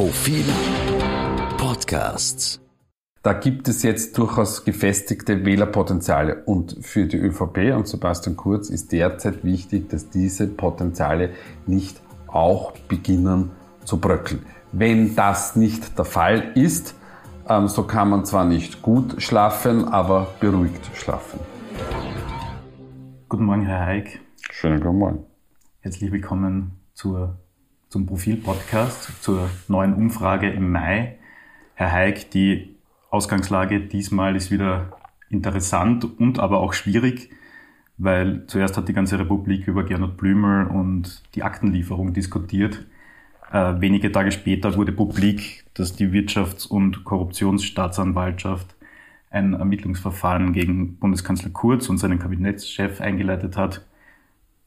Profil Podcasts. Da gibt es jetzt durchaus gefestigte Wählerpotenziale. Und für die ÖVP und Sebastian Kurz ist derzeit wichtig, dass diese Potenziale nicht auch beginnen zu bröckeln. Wenn das nicht der Fall ist, ähm, so kann man zwar nicht gut schlafen, aber beruhigt schlafen. Guten Morgen, Herr Haig. Schönen guten Morgen. Herzlich willkommen zur, zum Profil-Podcast, zur neuen Umfrage im Mai. Herr Haig, die Ausgangslage diesmal ist wieder interessant und aber auch schwierig, weil zuerst hat die ganze Republik über Gernot Blümel und die Aktenlieferung diskutiert. Äh, wenige Tage später wurde publik, dass die Wirtschafts- und Korruptionsstaatsanwaltschaft ein Ermittlungsverfahren gegen Bundeskanzler Kurz und seinen Kabinettschef eingeleitet hat.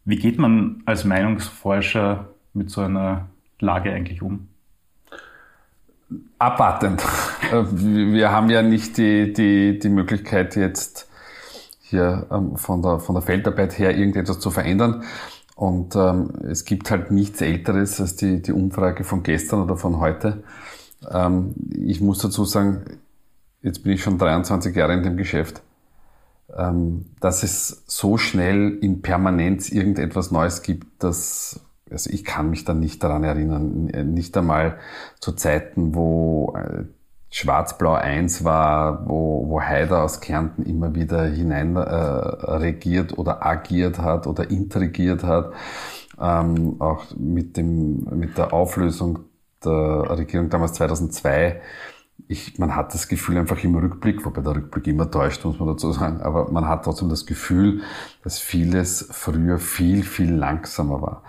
Wie geht man als Meinungsforscher mit so einer Lage eigentlich um? Abwartend. Äh, wir haben ja nicht die, die, die Möglichkeit jetzt hier ähm, von, der, von der Feldarbeit her irgendetwas zu verändern. Und ähm, es gibt halt nichts Älteres als die, die Umfrage von gestern oder von heute. Ähm, ich muss dazu sagen, jetzt bin ich schon 23 Jahre in dem Geschäft, ähm, dass es so schnell in Permanenz irgendetwas Neues gibt, dass also ich kann mich dann nicht daran erinnern, nicht einmal zu Zeiten, wo äh, Schwarz-Blau 1 war, wo, wo Haider aus Kärnten immer wieder hinein äh, regiert oder agiert hat oder intrigiert hat. Ähm, auch mit, dem, mit der Auflösung der Regierung damals 2002. Ich, man hat das Gefühl einfach im Rückblick, wobei der Rückblick immer täuscht, muss man dazu sagen, aber man hat trotzdem das Gefühl, dass vieles früher viel, viel langsamer war.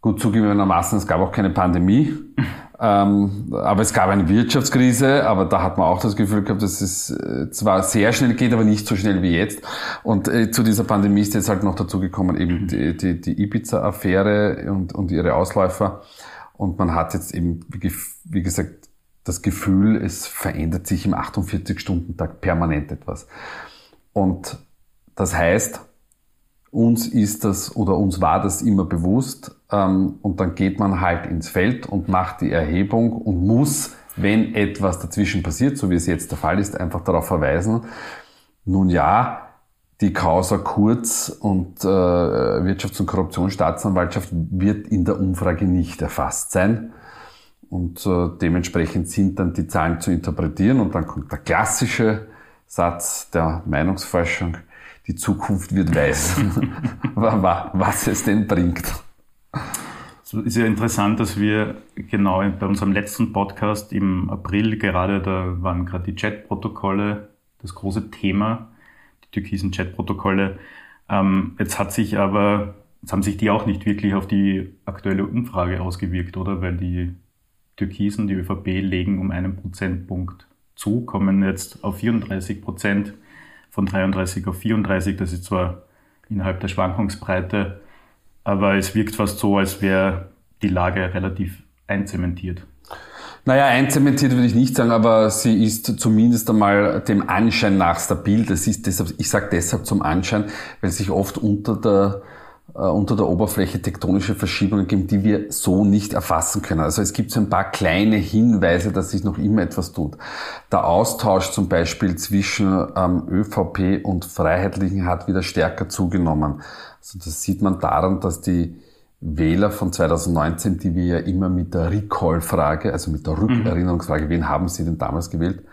Gut zugegebenermaßen, es gab auch keine Pandemie, ähm, aber es gab eine Wirtschaftskrise, aber da hat man auch das Gefühl gehabt, dass es äh, zwar sehr schnell geht, aber nicht so schnell wie jetzt. Und äh, zu dieser Pandemie ist jetzt halt noch dazu gekommen, eben die, die, die Ibiza-Affäre und, und ihre Ausläufer. Und man hat jetzt eben, wie, wie gesagt, das Gefühl, es verändert sich im 48-Stunden-Tag permanent etwas. Und das heißt, uns ist das oder uns war das immer bewusst ähm, und dann geht man halt ins Feld und macht die Erhebung und muss, wenn etwas dazwischen passiert, so wie es jetzt der Fall ist, einfach darauf verweisen, nun ja, die Causa Kurz und äh, Wirtschafts- und Korruptionsstaatsanwaltschaft wird in der Umfrage nicht erfasst sein. Und äh, dementsprechend sind dann die Zahlen zu interpretieren und dann kommt der klassische Satz der Meinungsforschung, die Zukunft wird weiß, was es denn bringt. Es ist ja interessant, dass wir genau bei unserem letzten Podcast im April gerade, da waren gerade die Chatprotokolle das große Thema, die türkisen Chatprotokolle. Ähm, jetzt hat sich aber, jetzt haben sich die auch nicht wirklich auf die aktuelle Umfrage ausgewirkt, oder? Weil die Türkisen, die ÖVP legen um einen Prozentpunkt zu, kommen jetzt auf 34 Prozent von 33 auf 34. Das ist zwar innerhalb der Schwankungsbreite, aber es wirkt fast so, als wäre die Lage relativ einzementiert. Naja, einzementiert würde ich nicht sagen, aber sie ist zumindest einmal dem Anschein nach stabil. Das ist deshalb, ich sage deshalb zum Anschein, weil sich oft unter der unter der Oberfläche tektonische Verschiebungen geben, die wir so nicht erfassen können. Also es gibt so ein paar kleine Hinweise, dass sich noch immer etwas tut. Der Austausch zum Beispiel zwischen ähm, ÖVP und Freiheitlichen hat wieder stärker zugenommen. Also das sieht man daran, dass die Wähler von 2019, die wir ja immer mit der Recall-Frage, also mit der mhm. Rückerinnerungsfrage, wen haben sie denn damals gewählt,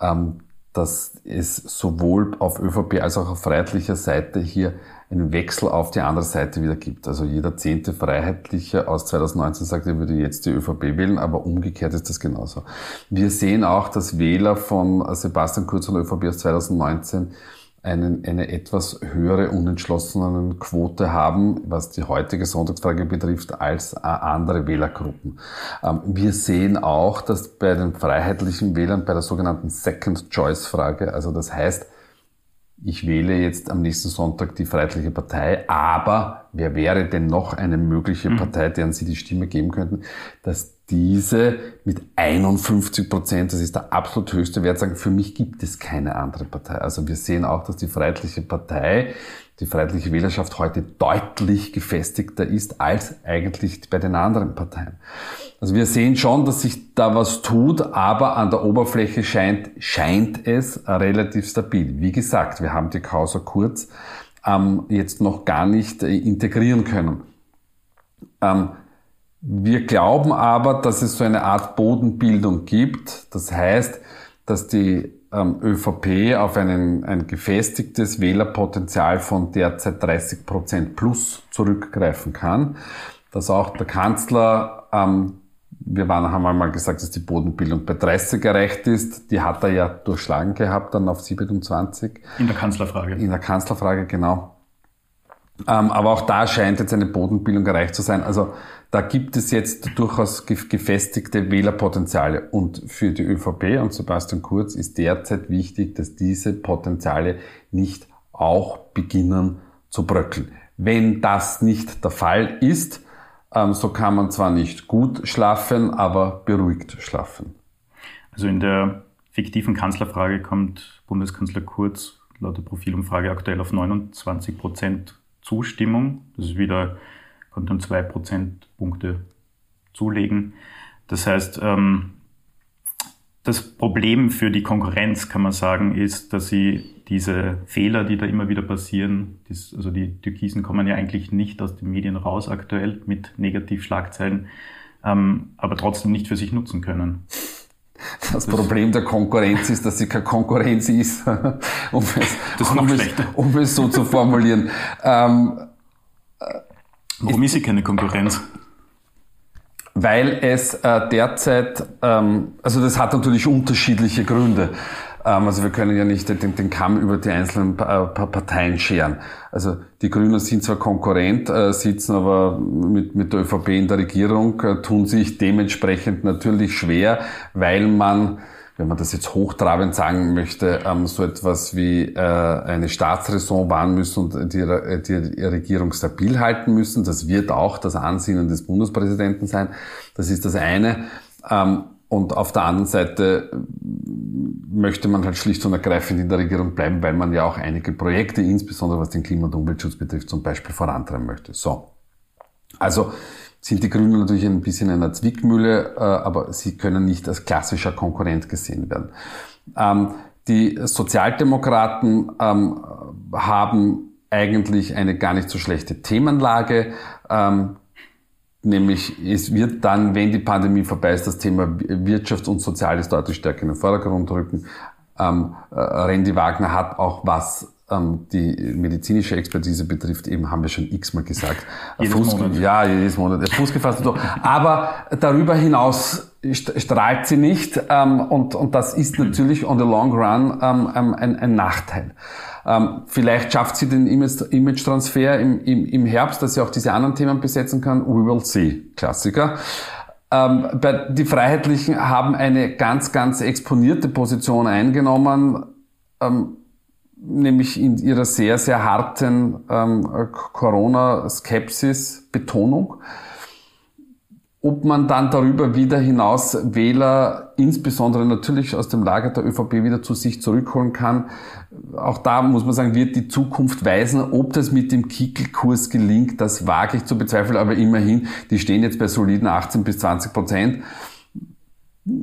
ähm, dass es sowohl auf ÖVP als auch auf freiheitlicher Seite hier einen Wechsel auf die andere Seite wieder gibt. Also jeder zehnte Freiheitliche aus 2019 sagt, er würde jetzt die ÖVP wählen, aber umgekehrt ist das genauso. Wir sehen auch, dass Wähler von Sebastian Kurz und ÖVP aus 2019 einen, eine etwas höhere unentschlossenen Quote haben, was die heutige Sonntagsfrage betrifft, als andere Wählergruppen. Ähm, wir sehen auch, dass bei den freiheitlichen Wählern bei der sogenannten Second Choice Frage, also das heißt, ich wähle jetzt am nächsten Sonntag die Freiheitliche Partei, aber wer wäre denn noch eine mögliche mhm. Partei, deren Sie die Stimme geben könnten, dass diese mit 51 Prozent, das ist der absolut höchste Wert, sagen, für mich gibt es keine andere Partei. Also wir sehen auch, dass die Freiheitliche Partei, die Freiheitliche Wählerschaft heute deutlich gefestigter ist als eigentlich bei den anderen Parteien. Also wir sehen schon, dass sich da was tut, aber an der Oberfläche scheint, scheint es relativ stabil. Wie gesagt, wir haben die Causa Kurz ähm, jetzt noch gar nicht äh, integrieren können. Ähm, wir glauben aber, dass es so eine Art Bodenbildung gibt. Das heißt, dass die ähm, ÖVP auf einen, ein gefestigtes Wählerpotenzial von derzeit 30 Prozent plus zurückgreifen kann. Dass auch der Kanzler, ähm, wir waren, haben einmal gesagt, dass die Bodenbildung bei 30 erreicht ist. Die hat er ja durchschlagen gehabt, dann auf 27. In der Kanzlerfrage. In der Kanzlerfrage, genau. Ähm, aber auch da scheint jetzt eine Bodenbildung erreicht zu sein. Also da gibt es jetzt durchaus gefestigte Wählerpotenziale. Und für die ÖVP und Sebastian Kurz ist derzeit wichtig, dass diese Potenziale nicht auch beginnen zu bröckeln. Wenn das nicht der Fall ist, ähm, so kann man zwar nicht gut schlafen, aber beruhigt schlafen. Also in der fiktiven Kanzlerfrage kommt Bundeskanzler Kurz laut der Profilumfrage aktuell auf 29 Prozent Zustimmung. Das ist wieder, konnte um zwei Prozentpunkte zulegen. Das heißt, ähm, das Problem für die Konkurrenz, kann man sagen, ist, dass sie diese Fehler, die da immer wieder passieren, das, also die Türkisen kommen ja eigentlich nicht aus den Medien raus aktuell mit Negativschlagzeilen, ähm, aber trotzdem nicht für sich nutzen können. Das, Problem der Konkurrenz ist, dass sie keine Konkurrenz ist, um es, das ist noch um. Es, um es so zu formulieren. Ähm, Warum ist sie keine Konkurrenz? Weil es äh, derzeit, ähm, also das hat natürlich unterschiedliche Gründe. Ähm, also wir können ja nicht den, den Kamm über die einzelnen äh, Parteien scheren. Also die Grünen sind zwar Konkurrent, äh, sitzen aber mit, mit der ÖVP in der Regierung, äh, tun sich dementsprechend natürlich schwer, weil man wenn man das jetzt hochtrabend sagen möchte, ähm, so etwas wie eine Staatsräson wahren müssen und die, die Regierung stabil halten müssen. Das wird auch das Ansinnen des Bundespräsidenten sein. Das ist das eine. Ähm, und auf der anderen Seite möchte man halt schlicht und ergreifend in der Regierung bleiben, weil man ja auch einige Projekte, insbesondere was den Klima- und Umweltschutz betrifft, zum Beispiel vorantreiben möchte. So. Also sind die Grünen natürlich ein bisschen in einer Zwickmühle, äh, aber sie können nicht als klassischer Konkurrent gesehen werden. Ähm, die Sozialdemokraten ähm, haben eigentlich eine gar nicht so schlechte Themenlage. Nämlich es wird dann, wenn die Pandemie vorbei ist, das Thema Wirtschaft und Soziales deutlich stärker in den Vordergrund rücken. Ähm, äh, Randy Wagner hat auch was ähm, die medizinische Expertise betrifft, eben haben wir schon x-mal gesagt. Jedes Fuß, Monat. Ja, jedes Monat. Fuß gefasst und so. Aber darüber hinaus strahlt sie nicht ähm, und, und das ist natürlich on the long run ähm, ähm ein, ein Nachteil. Ähm, vielleicht schafft sie den Image-Transfer im, im, im Herbst, dass sie auch diese anderen Themen besetzen kann. We will see. Klassiker. Ähm, die Freiheitlichen haben eine ganz, ganz exponierte Position eingenommen. Ähm, nämlich in ihrer sehr, sehr harten ähm, Corona-Skepsis-Betonung. Ob man dann darüber wieder hinaus Wähler, insbesondere natürlich aus dem Lager der ÖVP, wieder zu sich zurückholen kann, auch da muss man sagen, wird die Zukunft weisen. Ob das mit dem Kickelkurs gelingt, das wage ich zu bezweifeln, aber immerhin, die stehen jetzt bei soliden 18 bis 20 Prozent.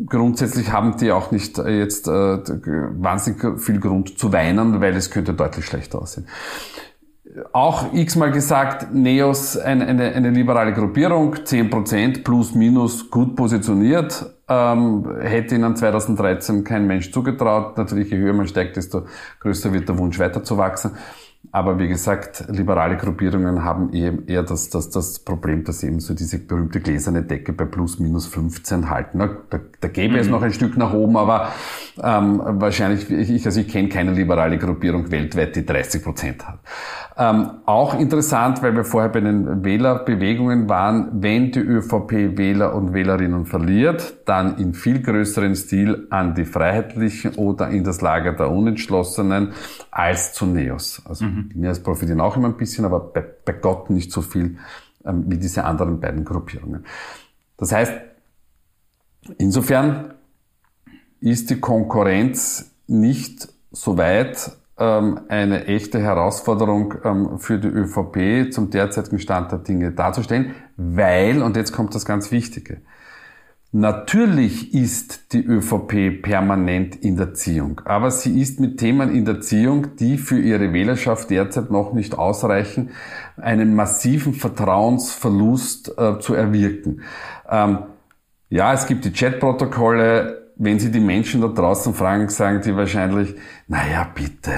Grundsätzlich haben die auch nicht äh, jetzt äh, wahnsinnig viel Grund zu weinen, weil es könnte deutlich schlechter aussehen. Auch x-mal gesagt, Neos eine, eine, eine liberale Gruppierung, 10% plus minus gut positioniert, ähm, hätte ihnen 2013 kein Mensch zugetraut. Natürlich, je höher man steigt, desto größer wird der Wunsch weiterzuwachsen. Aber wie gesagt, liberale Gruppierungen haben eher das, das, das Problem, dass sie eben so diese berühmte gläserne Decke bei plus minus 15 halten. Da, da gäbe mhm. es noch ein Stück nach oben, aber ähm, wahrscheinlich, ich, also ich kenne keine liberale Gruppierung weltweit, die 30 Prozent hat. Ähm, auch interessant, weil wir vorher bei den Wählerbewegungen waren, wenn die ÖVP Wähler und Wählerinnen verliert, dann in viel größeren Stil an die Freiheitlichen oder in das Lager der Unentschlossenen als zu Neos. Also mhm. die Neos profitieren auch immer ein bisschen, aber bei, bei Gott nicht so viel ähm, wie diese anderen beiden Gruppierungen. Das heißt, insofern ist die Konkurrenz nicht so weit eine echte Herausforderung ähm, für die ÖVP zum derzeitigen Stand der Dinge darzustellen, weil, und jetzt kommt das ganz Wichtige, Natürlich ist die ÖVP permanent in der Ziehung, aber sie ist mit Themen in der Ziehung, die für ihre Wählerschaft derzeit noch nicht ausreichen, einen massiven Vertrauensverlust äh, zu erwirken. Ähm, ja, es gibt die Chatprotokolle. Wenn Sie die Menschen da draußen fragen, sagen die wahrscheinlich, naja, bitte,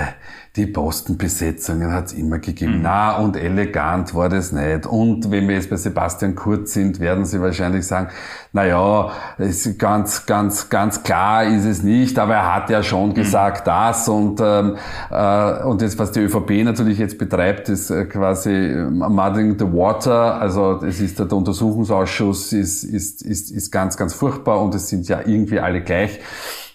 die Postenbesetzungen hat es immer gegeben. Mhm. Na und elegant war das nicht. Und wenn wir jetzt bei Sebastian Kurz sind, werden Sie wahrscheinlich sagen, na ja, ist ganz, ganz, ganz klar ist es nicht, aber er hat ja schon mhm. gesagt das und ähm, äh, und das, was die ÖVP natürlich jetzt betreibt, ist äh, quasi mudding the water. Also es ist der Untersuchungsausschuss ist ist ist ist ganz, ganz furchtbar und es sind ja irgendwie alle gleich.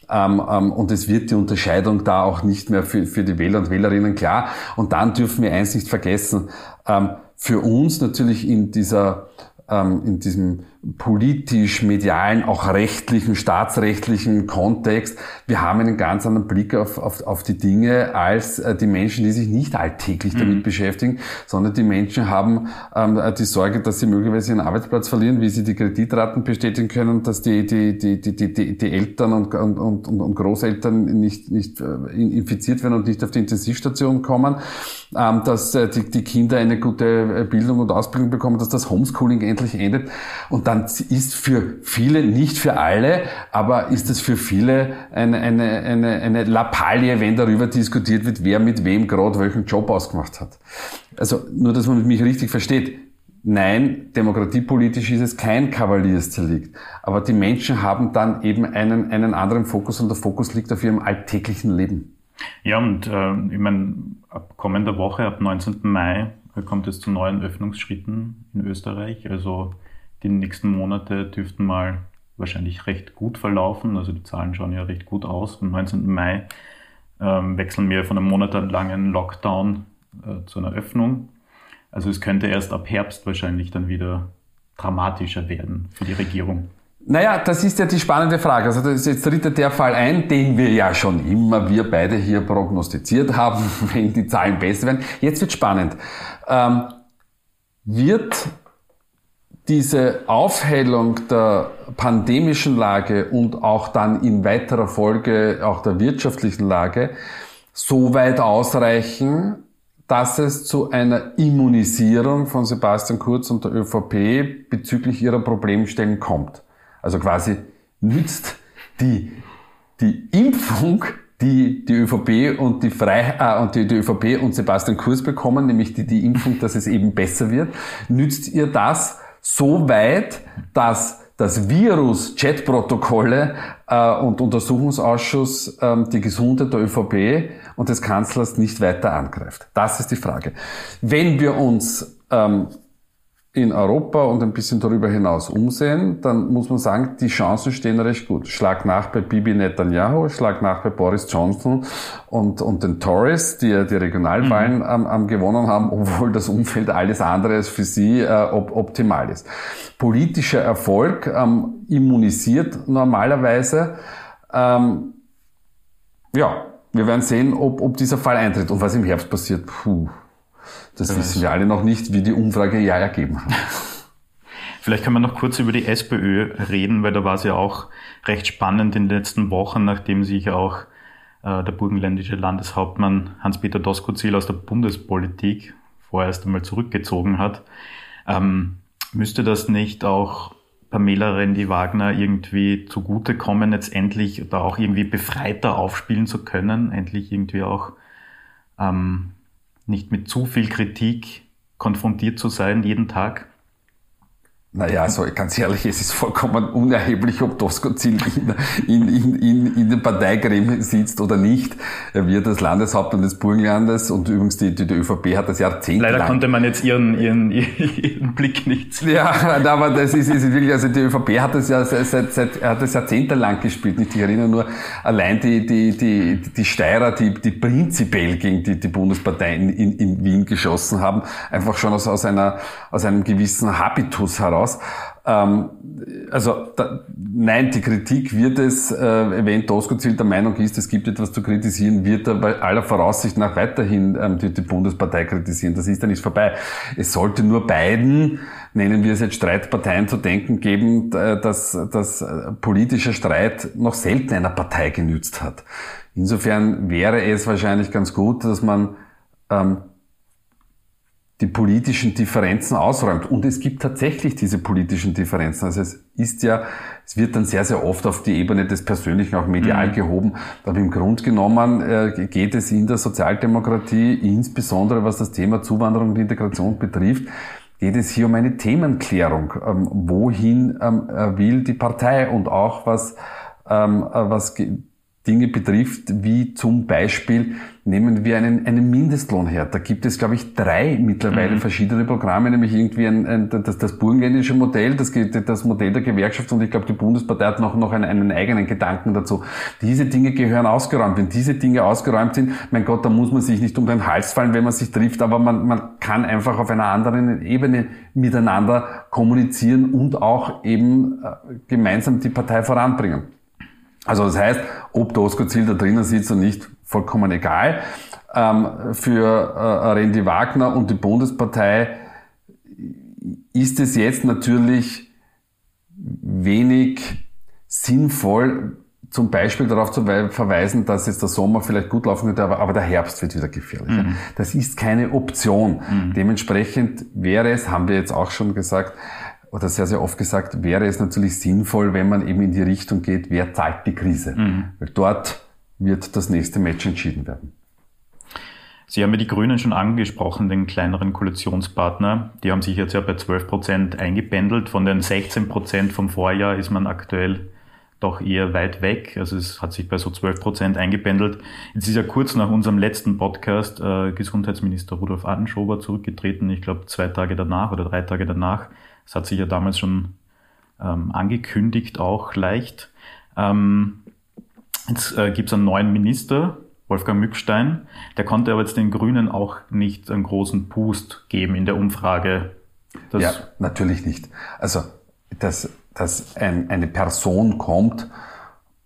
Ähm, ähm, und es wird die Unterscheidung da auch nicht mehr für, für die Wähler und Wählerinnen klar. Und dann dürfen wir eins nicht vergessen. Ähm, für uns natürlich in dieser ähm, in diesem politisch, medialen, auch rechtlichen, staatsrechtlichen Kontext. Wir haben einen ganz anderen Blick auf, auf, auf die Dinge als äh, die Menschen, die sich nicht alltäglich mhm. damit beschäftigen, sondern die Menschen haben ähm, die Sorge, dass sie möglicherweise ihren Arbeitsplatz verlieren, wie sie die Kreditraten bestätigen können, dass die, die, die, die, die, die Eltern und, und, und, und Großeltern nicht, nicht äh, infiziert werden und nicht auf die Intensivstation kommen, ähm, dass äh, die, die Kinder eine gute äh, Bildung und Ausbildung bekommen, dass das Homeschooling endlich endet und dann dann ist für viele, nicht für alle, aber ist es für viele eine, eine, eine, eine Lappalie, wenn darüber diskutiert wird, wer mit wem gerade welchen Job ausgemacht hat. Also nur, dass man mich richtig versteht. Nein, demokratiepolitisch ist es kein Kavaliersdelikt. Aber die Menschen haben dann eben einen, einen anderen Fokus und der Fokus liegt auf ihrem alltäglichen Leben. Ja, und äh, ich meine, ab kommender Woche, ab 19. Mai, kommt es zu neuen Öffnungsschritten in Österreich. Also die nächsten Monate dürften mal wahrscheinlich recht gut verlaufen. Also die Zahlen schauen ja recht gut aus. Am 19. Mai ähm, wechseln wir von einem monatelangen Lockdown äh, zu einer Öffnung. Also es könnte erst ab Herbst wahrscheinlich dann wieder dramatischer werden für die Regierung. Naja, das ist ja die spannende Frage. Also das ist jetzt tritt der Fall ein, den wir ja schon immer, wir beide hier prognostiziert haben, wenn die Zahlen besser werden. Jetzt wird spannend. Ähm, wird diese Aufhellung der pandemischen Lage und auch dann in weiterer Folge auch der wirtschaftlichen Lage so weit ausreichen, dass es zu einer Immunisierung von Sebastian Kurz und der ÖVP bezüglich ihrer Problemstellen kommt. Also quasi nützt die, die Impfung, die die ÖVP und die, Frei, äh, und die, die ÖVP und Sebastian Kurz bekommen, nämlich die, die Impfung, dass es eben besser wird, nützt ihr das, so weit, dass das Virus Chatprotokolle äh, und Untersuchungsausschuss ähm, die Gesundheit der ÖVP und des Kanzlers nicht weiter angreift. Das ist die Frage. Wenn wir uns ähm, in Europa und ein bisschen darüber hinaus umsehen, dann muss man sagen, die Chancen stehen recht gut. Schlag nach bei Bibi Netanyahu, schlag nach bei Boris Johnson und, und den Tories, die ja die Regionalwahlen mhm. am, am gewonnen haben, obwohl das Umfeld alles andere als für sie äh, op optimal ist. Politischer Erfolg ähm, immunisiert normalerweise. Ähm, ja, wir werden sehen, ob, ob dieser Fall eintritt und was im Herbst passiert. Puh. Das ja, wissen wir alle noch nicht, wie die Umfrage ja ergeben hat. Vielleicht kann man noch kurz über die SPÖ reden, weil da war es ja auch recht spannend in den letzten Wochen, nachdem sich auch äh, der burgenländische Landeshauptmann Hans-Peter Doskozil aus der Bundespolitik vorerst einmal zurückgezogen hat. Ähm, müsste das nicht auch Pamela Rendi-Wagner irgendwie zugutekommen, jetzt endlich da auch irgendwie befreiter aufspielen zu können, endlich irgendwie auch ähm, nicht mit zu viel Kritik konfrontiert zu sein jeden Tag? Naja, also ganz ehrlich, es ist vollkommen unerheblich, ob Doskozil in, in, in, in den Parteigremien sitzt oder nicht. Er wird als Landeshauptmann des Burgenlandes und übrigens die, die, die ÖVP hat das Jahrzehnt Leider konnte man jetzt ihren, ihren, ihren Blick nicht sehen. Ja, aber das ist, ist wirklich, also die ÖVP hat das ja seit, seit, hat das jahrzehntelang gespielt. Ich erinnere nur allein die, die, die, die Steirer, die, die prinzipiell gegen die, die Bundespartei in, in, in Wien geschossen haben, einfach schon aus, aus einer, aus einem gewissen Habitus heraus aus. Ähm, also da, nein, die Kritik wird es, äh, wenn Doskozil der Meinung ist, es gibt etwas zu kritisieren, wird er bei aller Voraussicht nach weiterhin ähm, die, die Bundespartei kritisieren. Das ist dann nicht vorbei. Es sollte nur beiden nennen wir es jetzt Streitparteien zu denken geben, dass, dass politischer Streit noch selten einer Partei genützt hat. Insofern wäre es wahrscheinlich ganz gut, dass man ähm, die politischen Differenzen ausräumt. Und es gibt tatsächlich diese politischen Differenzen. Also es ist ja, es wird dann sehr, sehr oft auf die Ebene des Persönlichen auch medial mhm. gehoben. Aber im Grunde genommen äh, geht es in der Sozialdemokratie, insbesondere was das Thema Zuwanderung und Integration betrifft, geht es hier um eine Themenklärung. Ähm, wohin ähm, will die Partei und auch was, ähm, äh, was Dinge betrifft, wie zum Beispiel nehmen wir einen, einen Mindestlohn her. Da gibt es, glaube ich, drei mittlerweile mhm. verschiedene Programme, nämlich irgendwie ein, ein, das, das burgenländische Modell, das, das Modell der Gewerkschaft und ich glaube, die Bundespartei hat noch, noch einen, einen eigenen Gedanken dazu. Diese Dinge gehören ausgeräumt. Wenn diese Dinge ausgeräumt sind, mein Gott, da muss man sich nicht um den Hals fallen, wenn man sich trifft, aber man, man kann einfach auf einer anderen Ebene miteinander kommunizieren und auch eben äh, gemeinsam die Partei voranbringen. Also das heißt, ob der Oskar Ziel da drinnen sitzt oder nicht, vollkommen egal. Ähm, für äh, Randy Wagner und die Bundespartei ist es jetzt natürlich wenig sinnvoll, zum Beispiel darauf zu verweisen, dass jetzt der Sommer vielleicht gut laufen wird, aber, aber der Herbst wird wieder gefährlicher. Mhm. Das ist keine Option. Mhm. Dementsprechend wäre es, haben wir jetzt auch schon gesagt, oder sehr, sehr oft gesagt, wäre es natürlich sinnvoll, wenn man eben in die Richtung geht, wer zahlt die Krise? Mhm. Weil dort wird das nächste Match entschieden werden. Sie haben ja die Grünen schon angesprochen, den kleineren Koalitionspartner. Die haben sich jetzt ja bei 12 Prozent eingependelt. Von den 16 Prozent vom Vorjahr ist man aktuell doch eher weit weg. Also es hat sich bei so 12 Prozent eingependelt. Jetzt ist ja kurz nach unserem letzten Podcast äh, Gesundheitsminister Rudolf Adenschober zurückgetreten. Ich glaube zwei Tage danach oder drei Tage danach. Das hat sich ja damals schon ähm, angekündigt, auch leicht. Ähm, jetzt äh, gibt es einen neuen Minister, Wolfgang Mückstein. Der konnte aber jetzt den Grünen auch nicht einen großen Pust geben in der Umfrage. ja, natürlich nicht. Also, dass, dass ein, eine Person kommt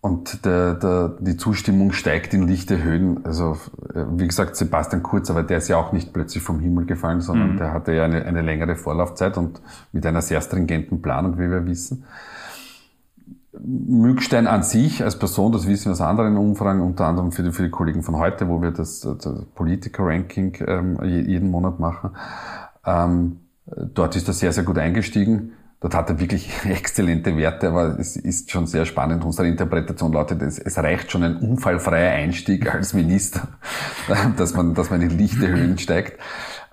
und der, der, die Zustimmung steigt in lichte Höhen. Also wie gesagt, Sebastian Kurz, aber der ist ja auch nicht plötzlich vom Himmel gefallen, sondern mhm. der hatte ja eine, eine längere Vorlaufzeit und mit einer sehr stringenten Planung, wie wir wissen. Mückstein an sich als Person, das wissen wir aus anderen Umfragen, unter anderem für die, für die Kollegen von heute, wo wir das, das Politiker-Ranking ähm, jeden Monat machen. Ähm, dort ist er sehr, sehr gut eingestiegen Dort hat er wirklich exzellente Werte, aber es ist schon sehr spannend. Unsere Interpretation lautet, es, es reicht schon ein unfallfreier Einstieg als Minister, dass man, dass man in lichte Höhen steigt.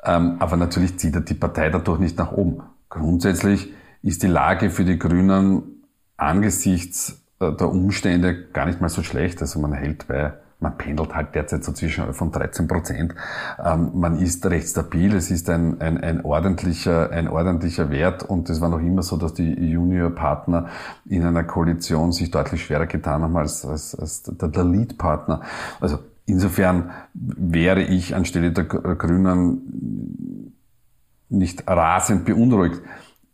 Ähm, aber natürlich zieht er die Partei dadurch nicht nach oben. Grundsätzlich ist die Lage für die Grünen angesichts äh, der Umstände gar nicht mal so schlecht. Also man hält bei man pendelt halt derzeit so zwischen 11 und 13 Prozent. Ähm, man ist recht stabil, es ist ein, ein, ein, ordentlicher, ein ordentlicher Wert und es war noch immer so, dass die Junior-Partner in einer Koalition sich deutlich schwerer getan haben als, als, als der, der Lead-Partner. Also insofern wäre ich anstelle der Grünen nicht rasend beunruhigt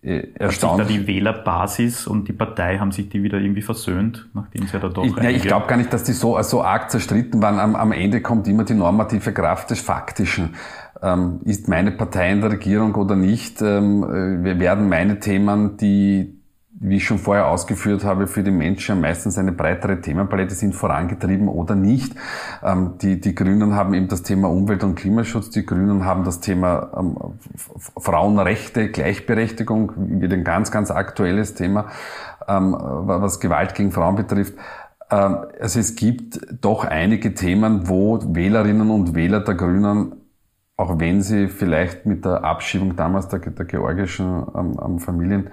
äh, erstaunt. Hat sich da die Wählerbasis und die Partei, haben sich die wieder irgendwie versöhnt, nachdem sie ja da doch... Ich, ich glaube gar nicht, dass die so, so arg zerstritten waren. Am, am Ende kommt immer die normative Kraft des Faktischen. Ähm, ist meine Partei in der Regierung oder nicht? Ähm, äh, wir werden meine Themen, die wie ich schon vorher ausgeführt habe, für die Menschen meistens eine breitere Themenpalette sind vorangetrieben oder nicht. Ähm, die, die Grünen haben eben das Thema Umwelt- und Klimaschutz, die Grünen haben das Thema ähm, Frauenrechte, Gleichberechtigung, wieder ein ganz, ganz aktuelles Thema, ähm, was Gewalt gegen Frauen betrifft. Also es gibt doch einige Themen, wo Wählerinnen und Wähler der Grünen auch wenn sie vielleicht mit der Abschiebung damals der, der georgischen ähm, Familien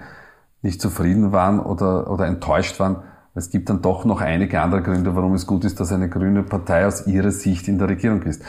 nicht zufrieden waren oder, oder enttäuscht waren. Es gibt dann doch noch einige andere Gründe, warum es gut ist, dass eine grüne Partei aus ihrer Sicht in der Regierung ist.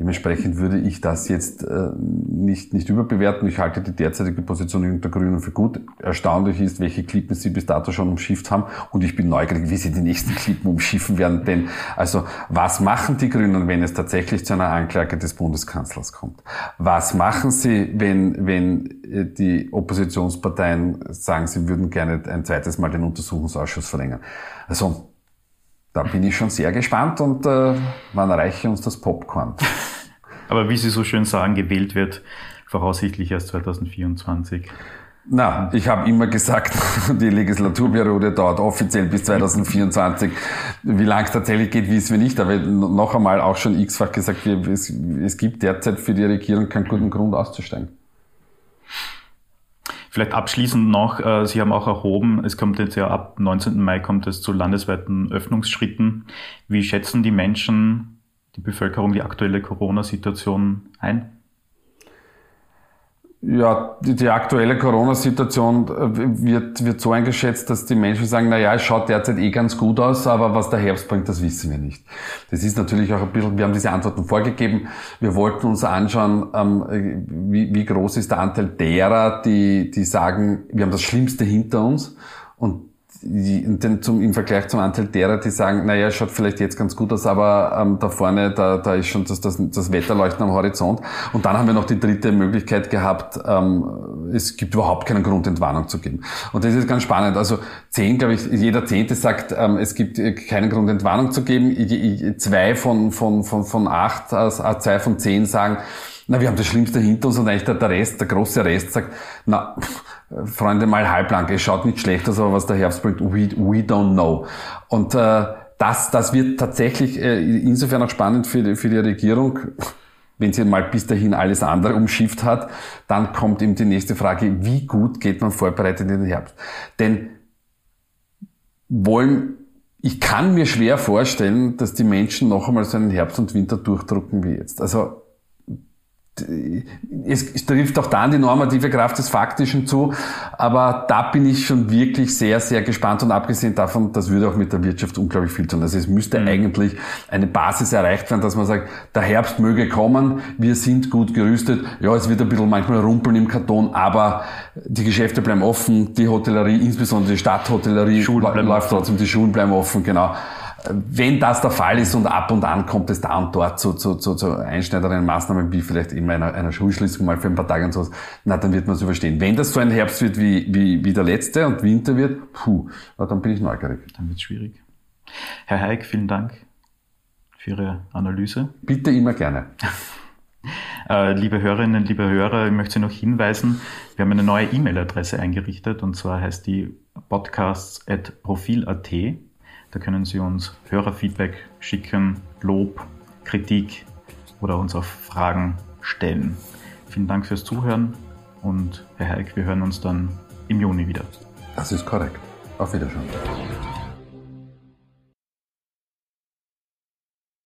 Dementsprechend würde ich das jetzt äh, nicht, nicht überbewerten. Ich halte die derzeitige Positionierung der Grünen für gut. Erstaunlich ist, welche Klippen sie bis dato schon umschifft haben. Und ich bin neugierig, wie sie die nächsten Klippen umschiffen werden. Denn, also, was machen die Grünen, wenn es tatsächlich zu einer Anklage des Bundeskanzlers kommt? Was machen sie, wenn, wenn äh, die Oppositionsparteien sagen, sie würden gerne ein zweites Mal den Untersuchungsausschuss verlängern? Also, da bin ich schon sehr gespannt und äh, wann erreiche uns das Popcorn? Aber wie Sie so schön sagen, gewählt wird voraussichtlich erst 2024. Na, ich habe immer gesagt, die Legislaturperiode dauert offiziell bis 2024. Wie lang es tatsächlich geht, wissen wir nicht. Aber noch einmal auch schon x-fach gesagt, es, es gibt derzeit für die Regierung keinen guten Grund auszusteigen. Vielleicht abschließend noch, äh, Sie haben auch erhoben, es kommt jetzt ja ab 19. Mai kommt es zu landesweiten Öffnungsschritten. Wie schätzen die Menschen, die Bevölkerung die aktuelle Corona-Situation ein? Ja, die, die aktuelle Corona-Situation äh, wird, wird so eingeschätzt, dass die Menschen sagen, na ja, es schaut derzeit eh ganz gut aus, aber was der Herbst bringt, das wissen wir nicht. Das ist natürlich auch ein bisschen, wir haben diese Antworten vorgegeben. Wir wollten uns anschauen, ähm, wie, wie groß ist der Anteil derer, die, die sagen, wir haben das Schlimmste hinter uns und den, zum, im Vergleich zum Anteil derer, die sagen, naja, schaut vielleicht jetzt ganz gut aus, aber ähm, da vorne, da, da ist schon das, das, das Wetterleuchten am Horizont. Und dann haben wir noch die dritte Möglichkeit gehabt, ähm, es gibt überhaupt keinen Grund, Entwarnung zu geben. Und das ist ganz spannend. Also zehn, glaube ich, jeder Zehnte sagt, ähm, es gibt keinen Grund, Entwarnung zu geben. Zwei von, von, von, von acht, also zwei von zehn sagen, na, wir haben das Schlimmste hinter uns und eigentlich der, der Rest, der große Rest sagt, na, Freunde, mal halblang, es schaut nicht schlecht aus, aber was der Herbst bringt, we, we don't know. Und äh, das, das wird tatsächlich äh, insofern auch spannend für die, für die Regierung, wenn sie mal bis dahin alles andere umschifft hat, dann kommt eben die nächste Frage, wie gut geht man vorbereitet in den Herbst? Denn wollen, ich kann mir schwer vorstellen, dass die Menschen noch einmal so einen Herbst und Winter durchdrucken wie jetzt. Also es trifft auch dann die normative Kraft des Faktischen zu, aber da bin ich schon wirklich sehr, sehr gespannt und abgesehen davon, das würde auch mit der Wirtschaft unglaublich viel tun. Also es müsste mhm. eigentlich eine Basis erreicht werden, dass man sagt, der Herbst möge kommen, wir sind gut gerüstet, ja, es wird ein bisschen manchmal rumpeln im Karton, aber die Geschäfte bleiben offen, die Hotellerie, insbesondere die Stadthotellerie läuft trotzdem, die Schulen bleiben offen, genau wenn das der Fall ist und ab und an kommt es da und dort zu, zu, zu, zu einschneidenden Maßnahmen, wie vielleicht eben einer, einer Schulschließung mal für ein paar Tage und so, na, dann wird man es überstehen. Wenn das so ein Herbst wird wie, wie, wie der letzte und Winter wird, puh, na, dann bin ich neugierig. Dann wird es schwierig. Herr Heik, vielen Dank für Ihre Analyse. Bitte immer gerne. Äh, liebe Hörerinnen, liebe Hörer, ich möchte Sie noch hinweisen, wir haben eine neue E-Mail-Adresse eingerichtet und zwar heißt die podcasts.profil.at. Da können Sie uns Hörerfeedback schicken, Lob, Kritik oder uns auch Fragen stellen. Vielen Dank fürs Zuhören und Herr Heik, wir hören uns dann im Juni wieder. Das ist korrekt. Auf Wiedersehen.